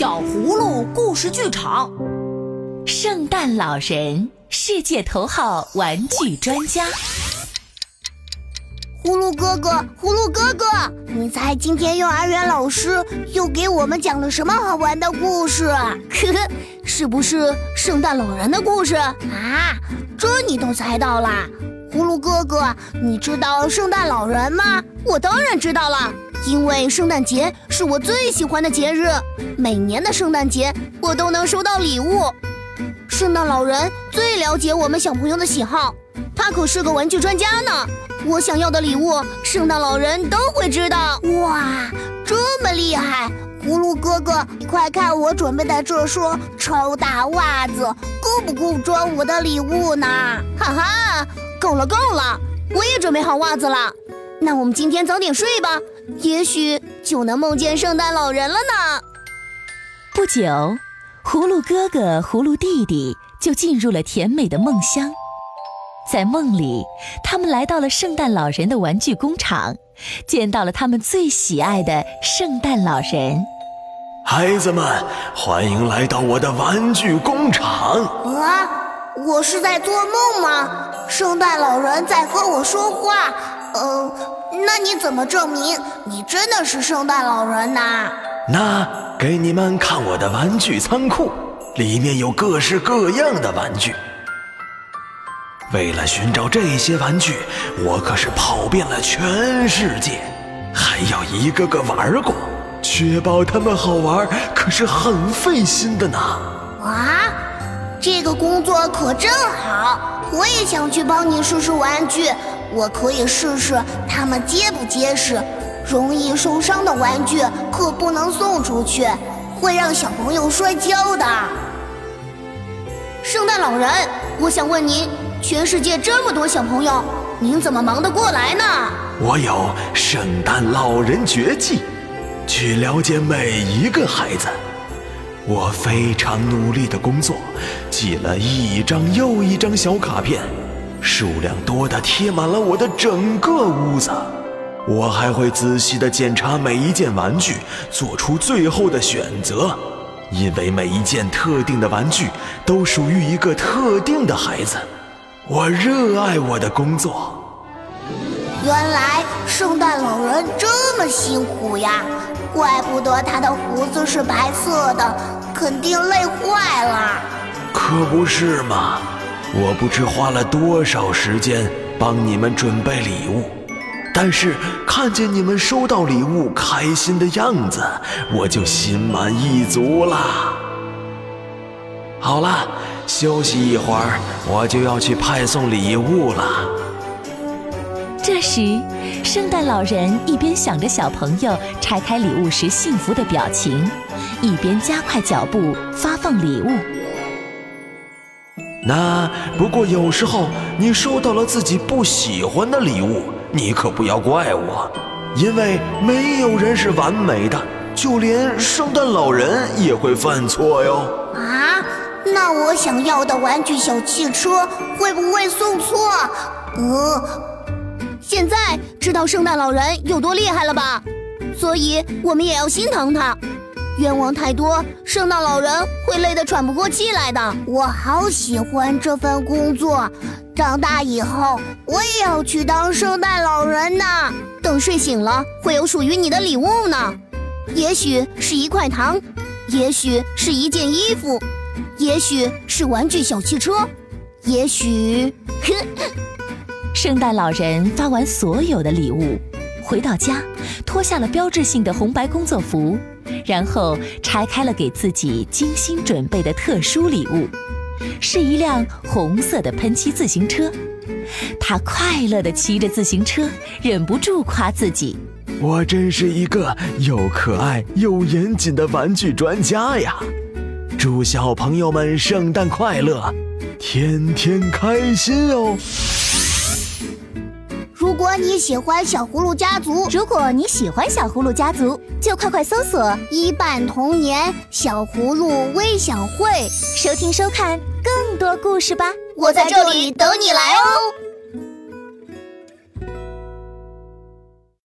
小葫芦故事剧场，圣诞老人世界头号玩具专家。葫芦哥哥，葫芦哥哥，你猜今天幼儿园老师又给我们讲了什么好玩的故事？呵呵，是不是圣诞老人的故事啊？这你都猜到啦？葫芦哥哥，你知道圣诞老人吗？我当然知道了。因为圣诞节是我最喜欢的节日，每年的圣诞节我都能收到礼物。圣诞老人最了解我们小朋友的喜好，他可是个玩具专家呢。我想要的礼物，圣诞老人都会知道。哇，这么厉害！葫芦哥哥，你快看我准备的这双超大袜子，够不够装我的礼物呢？哈哈，够了够了，我也准备好袜子了。那我们今天早点睡吧。也许就能梦见圣诞老人了呢。不久，葫芦哥哥、葫芦弟弟就进入了甜美的梦乡。在梦里，他们来到了圣诞老人的玩具工厂，见到了他们最喜爱的圣诞老人。孩子们，欢迎来到我的玩具工厂。啊，我是在做梦吗？圣诞老人在和我说话。嗯，那你怎么证明你真的是圣诞老人呢？那给你们看我的玩具仓库，里面有各式各样的玩具。为了寻找这些玩具，我可是跑遍了全世界，还要一个个玩过，确保它们好玩，可是很费心的呢。啊，这个工作可真好，我也想去帮你试试玩具。我可以试试它们结不结实，容易受伤的玩具可不能送出去，会让小朋友摔跤的。圣诞老人，我想问您，全世界这么多小朋友，您怎么忙得过来呢？我有圣诞老人绝技，去了解每一个孩子。我非常努力的工作，寄了一张又一张小卡片。数量多的贴满了我的整个屋子，我还会仔细的检查每一件玩具，做出最后的选择，因为每一件特定的玩具都属于一个特定的孩子。我热爱我的工作。原来圣诞老人这么辛苦呀，怪不得他的胡子是白色的，肯定累坏了。可不是嘛。我不知花了多少时间帮你们准备礼物，但是看见你们收到礼物开心的样子，我就心满意足啦。好了，休息一会儿，我就要去派送礼物了。这时，圣诞老人一边想着小朋友拆开礼物时幸福的表情，一边加快脚步发放礼物。那不过有时候你收到了自己不喜欢的礼物，你可不要怪我，因为没有人是完美的，就连圣诞老人也会犯错哟。啊，那我想要的玩具小汽车会不会送错？呃，现在知道圣诞老人有多厉害了吧？所以我们也要心疼他。愿望太多，圣诞老人会累得喘不过气来的。我好喜欢这份工作，长大以后我也要去当圣诞老人呢。等睡醒了，会有属于你的礼物呢。也许是一块糖，也许是一件衣服，也许是玩具小汽车，也许……圣诞老人发完所有的礼物，回到家，脱下了标志性的红白工作服。然后拆开了给自己精心准备的特殊礼物，是一辆红色的喷漆自行车。他快乐地骑着自行车，忍不住夸自己：“我真是一个又可爱又严谨的玩具专家呀！”祝小朋友们圣诞快乐，天天开心哦！喜欢小葫芦家族，如果你喜欢小葫芦家族，就快快搜索“一半童年小葫芦微小会”，收听收看更多故事吧！我在这里等你来哦。